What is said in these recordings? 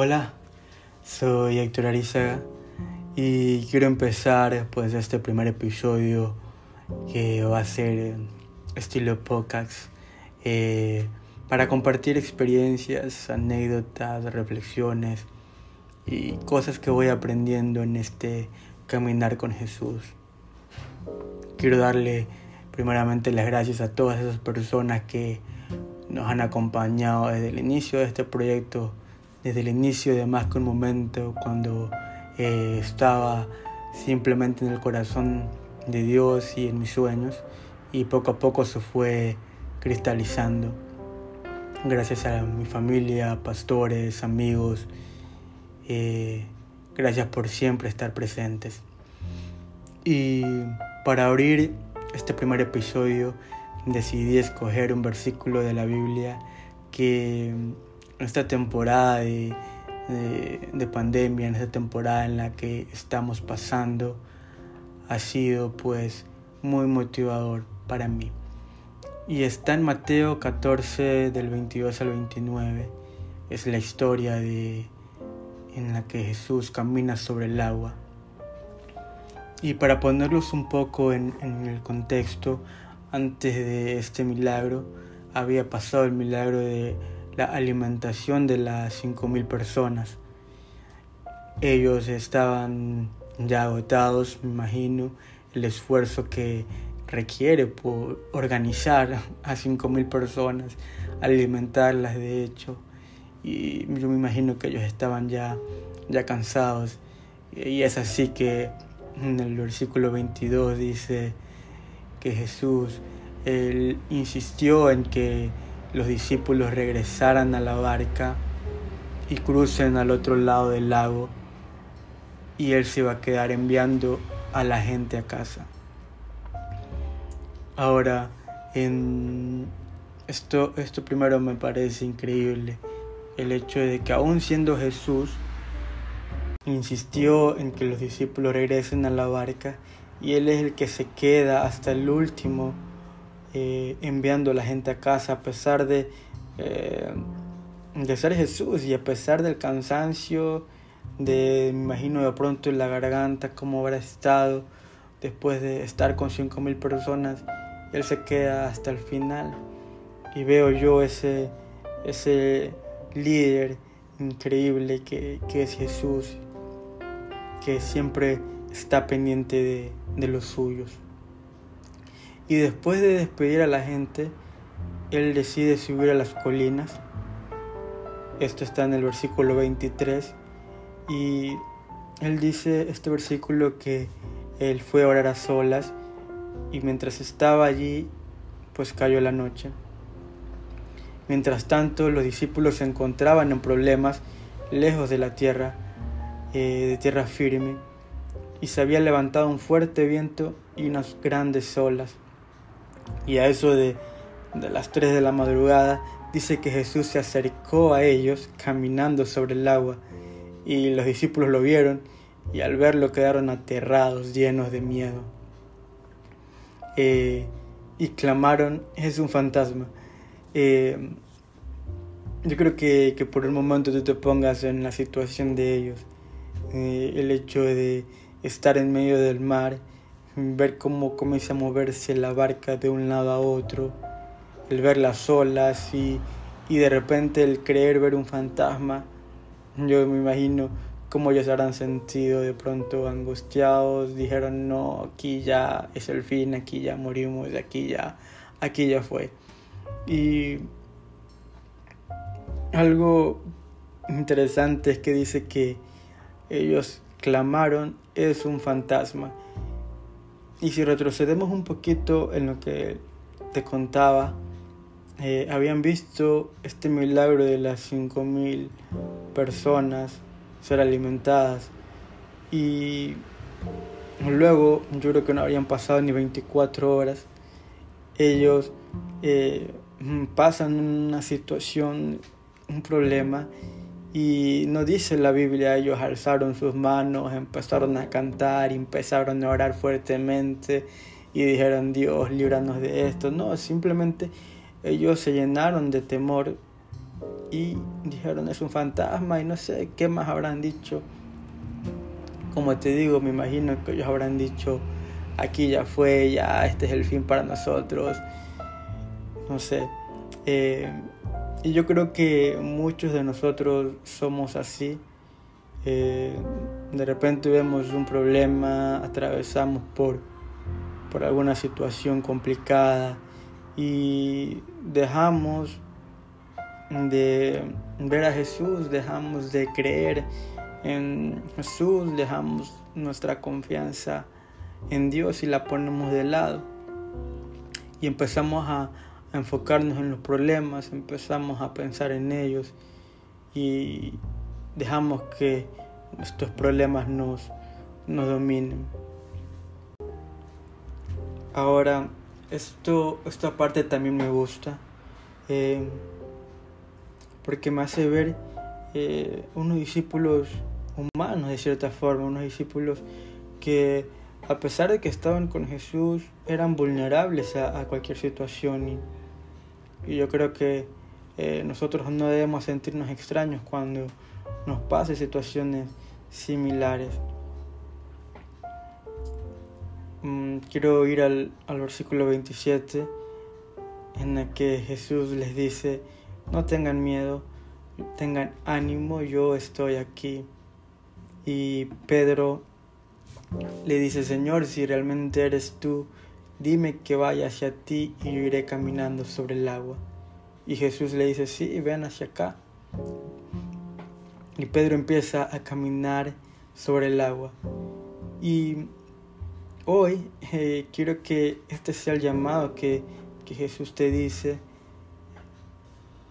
Hola, soy Héctor Arizaga y quiero empezar pues este primer episodio que va a ser estilo podcast eh, para compartir experiencias, anécdotas, reflexiones y cosas que voy aprendiendo en este caminar con Jesús. Quiero darle primeramente las gracias a todas esas personas que nos han acompañado desde el inicio de este proyecto desde el inicio de más que un momento cuando eh, estaba simplemente en el corazón de Dios y en mis sueños y poco a poco se fue cristalizando gracias a mi familia, pastores, amigos, eh, gracias por siempre estar presentes. Y para abrir este primer episodio decidí escoger un versículo de la Biblia que esta temporada de, pandemia, en esta temporada en la que estamos pasando, ha sido pues muy motivador para mí. Y está en Mateo 14 del 22 al 29. Es la historia de en la que Jesús camina sobre el agua. Y para ponerlos un poco en el contexto, antes de este milagro había pasado el milagro de la alimentación de las 5.000 personas. Ellos estaban ya agotados, me imagino, el esfuerzo que requiere por organizar a 5.000 personas, alimentarlas de hecho. Y yo me imagino que ellos estaban ya, ya cansados. Y es así que en el versículo 22 dice que Jesús él insistió en que los discípulos regresaran a la barca y crucen al otro lado del lago y él se va a quedar enviando a la gente a casa. Ahora, en esto, esto primero me parece increíble, el hecho de que aún siendo Jesús, insistió en que los discípulos regresen a la barca y él es el que se queda hasta el último eh, enviando a la gente a casa a pesar de, eh, de ser Jesús y a pesar del cansancio, de, me imagino de pronto la garganta, cómo habrá estado después de estar con cinco mil personas, Él se queda hasta el final y veo yo ese, ese líder increíble que, que es Jesús, que siempre está pendiente de, de los suyos. Y después de despedir a la gente, él decide subir a las colinas. Esto está en el versículo 23. Y él dice este versículo que él fue a orar a solas y mientras estaba allí, pues cayó la noche. Mientras tanto, los discípulos se encontraban en problemas lejos de la tierra, eh, de tierra firme, y se había levantado un fuerte viento y unas grandes olas. Y a eso de, las 3 de la madrugada dice que Jesús se acercó a ellos caminando sobre el agua y los discípulos lo vieron y al verlo quedaron aterrados, llenos de miedo. Eh, y clamaron, es un fantasma. Eh, yo creo que, que, por el momento tú te pongas en la situación de ellos. Eh, el hecho de estar en medio del mar ver cómo comienza a moverse la barca de un lado a otro, el ver las olas y, y de repente el creer ver un fantasma. Yo me imagino cómo ellos habrán sentido de pronto angustiados, dijeron no, aquí ya es el fin, aquí ya morimos, aquí ya, aquí ya fue. Y algo interesante es que dice que ellos clamaron es un fantasma. Y si retrocedemos un poquito en lo que te contaba, eh, habían visto este milagro de las 5.000 personas ser alimentadas. Y luego yo creo que no habrían pasado ni 24 horas, ellos eh, pasan una situación, un problema y no dice la Biblia, ellos alzaron sus manos, empezaron a cantar, empezaron a orar fuertemente y dijeron, Dios, líbranos de esto. No, simplemente ellos se llenaron de temor y dijeron es un fantasma y no sé qué más habrán dicho. Como te digo, me imagino que ellos habrán dicho aquí ya fue, ya este es el fin para nosotros. No sé. Eh, y yo creo que muchos de nosotros somos así. Eh, de repente vemos un problema, atravesamos por, por alguna situación complicada y dejamos de ver a Jesús, dejamos de creer en Jesús, dejamos nuestra confianza en Dios y la ponemos de lado. Y empezamos a, enfocarnos en los problemas, empezamos a pensar en ellos y dejamos que estos problemas nos, nos dominen. Ahora, esto, esta parte también me gusta. Eh, porque me hace ver eh, unos discípulos humanos de cierta forma, unos discípulos que a pesar de que estaban con Jesús eran vulnerables a, cualquier situación yo creo que eh, nosotros no debemos sentirnos extraños cuando nos pasen situaciones similares. Mm, quiero ir al, al versículo 27 en el que Jesús les dice, no tengan miedo, tengan ánimo, yo estoy aquí. Y Pedro le dice, Señor, si realmente eres tú, dime que vaya hacia ti y yo iré caminando sobre el agua. Y Jesús le dice, sí, ven hacia acá. Y Pedro empieza a caminar sobre el agua. Y hoy eh, quiero que este sea el llamado que, que Jesús te dice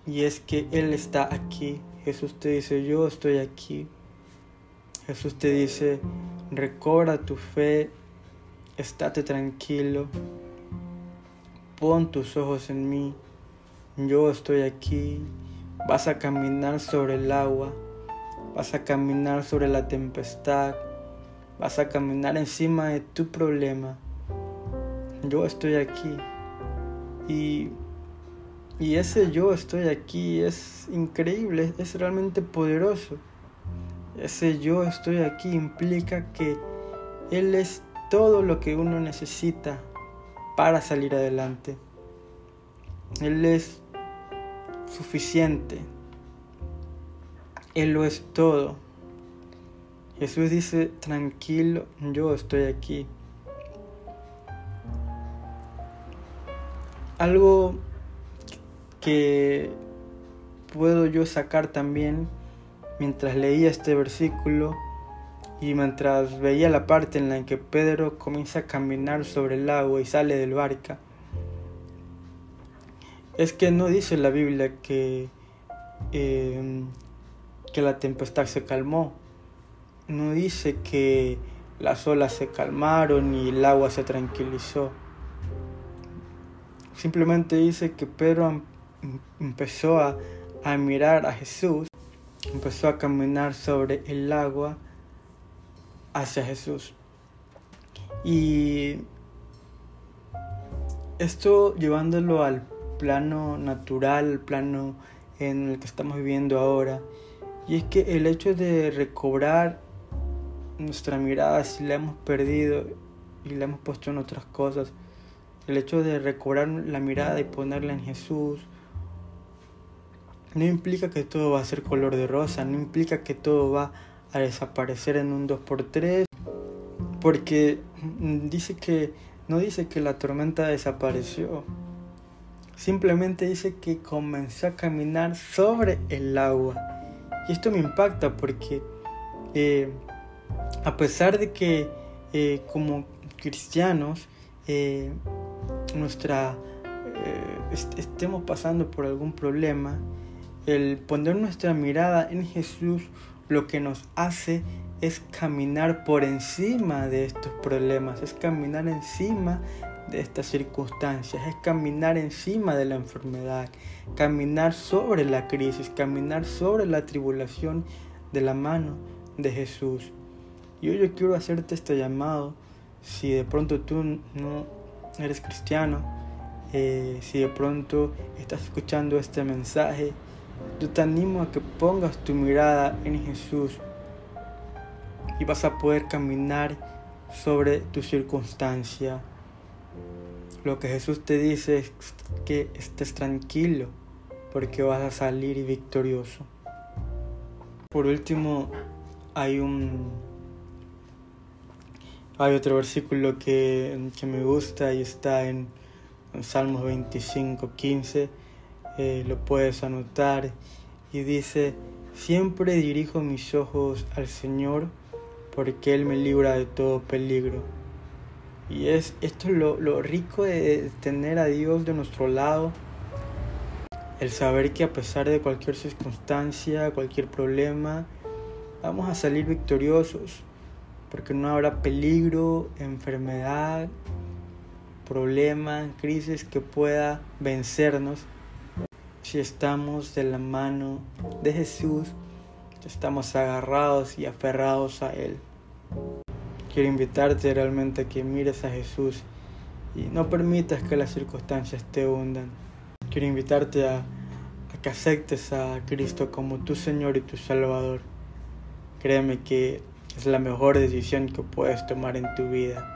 y es que Él está aquí. Jesús te dice, yo estoy aquí. Jesús te dice, recobra tu fe, estate tranquilo, pon tus ojos en mí, yo estoy aquí, vas a caminar sobre el agua, vas a caminar sobre la tempestad, vas a caminar encima de tu problema, yo estoy aquí. Y y ese yo estoy aquí es increíble, es realmente poderoso. Ese yo estoy aquí implica que Él es todo lo que uno necesita para salir adelante. Él es suficiente. Él lo es todo. Jesús dice, tranquilo, yo estoy aquí. Algo que puedo yo sacar también mientras leía este versículo y mientras veía la parte en la que Pedro comienza a caminar sobre el agua y sale del barca, es que no dice la Biblia que, em, que la tempestad se calmó, no dice que las olas se calmaron y el agua se tranquilizó. Simplemente dice que Pedro empezó a, mirar a Jesús, empezó a caminar sobre el agua hacia Jesús. Y esto llevándolo al plano natural, plano en el que estamos viviendo ahora. Y es que el hecho de recobrar nuestra mirada si la hemos perdido y la hemos puesto en otras cosas, el hecho de recobrar la mirada y ponerla en Jesús, no implica que todo va a ser color de rosa, no implica que todo va a desaparecer en un 2x3, porque dice que no dice que la tormenta desapareció, simplemente dice que comenzó a caminar sobre el agua. Y esto me impacta porque eh, a pesar de que eh, como cristianos eh, nuestra estemos pasando por algún problema, el poner nuestra mirada en Jesús lo que nos hace es caminar por encima de estos problemas, es caminar encima de estas circunstancias, es caminar encima de la enfermedad, caminar sobre la crisis, caminar sobre la tribulación de la mano de Jesús. Yo quiero hacerte este llamado, si de pronto tú no eres cristiano, eh, si de pronto estás escuchando este mensaje yo te animo a que pongas tu mirada en Jesús y vas a poder caminar sobre tu circunstancia. Lo que Jesús te dice es que estés tranquilo porque vas a salir victorioso. Por último, hay un hay otro versículo que, me gusta y está en, Salmos 25, 15. Eh, lo puedes anotar. Y dice, siempre dirijo mis ojos al Señor porque Él me libra de todo peligro. Y es esto es lo, lo rico de tener a Dios de nuestro lado, el saber que a pesar de cualquier circunstancia, cualquier problema, vamos a salir victoriosos, porque no habrá peligro, enfermedad, problema, crisis que pueda vencernos si estamos de la mano de Jesús, estamos agarrados y aferrados a Él. Quiero invitarte realmente a que mires a Jesús y no permitas que las circunstancias te hundan. Quiero invitarte a, a que aceptes a Cristo como tu Señor y tu Salvador. Créeme que es la mejor decisión que puedes tomar en tu vida.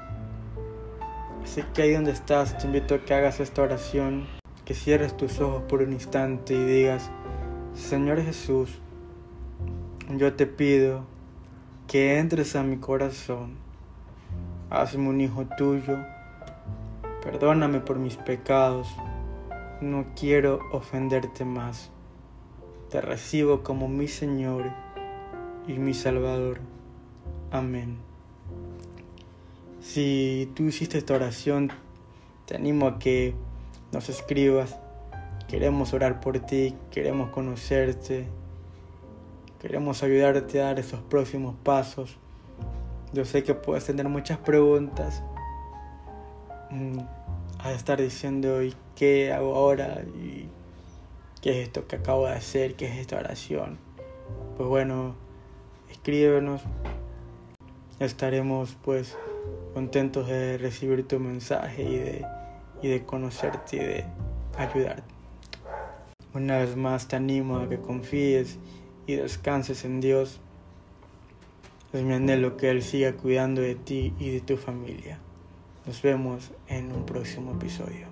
Así que ahí donde estás, te invito a que hagas esta oración, que cierres tus ojos por un instante y digas, Señor Jesús, yo te pido que entres a mi corazón, hazme un hijo tuyo, perdóname por mis pecados, no quiero ofenderte más, te recibo como mi Señor y mi Salvador. Amén. Si tú hiciste esta oración, te animo a que nos escribas. Queremos orar por ti, queremos conocerte, queremos ayudarte a dar esos próximos pasos. Yo sé que puedes tener muchas preguntas. Mm, a estar diciendo, ¿y qué hago ahora? ¿Y qué es esto que acabo de hacer? ¿Qué es esta oración? Pues bueno, escríbenos. Estaremos pues contentos de recibir tu mensaje y de, y de conocerte y de ayudarte. Una vez más te animo a que confíes y descanses en Dios. Es mi anhelo que Él siga cuidando de ti y de tu familia. Nos vemos en un próximo episodio.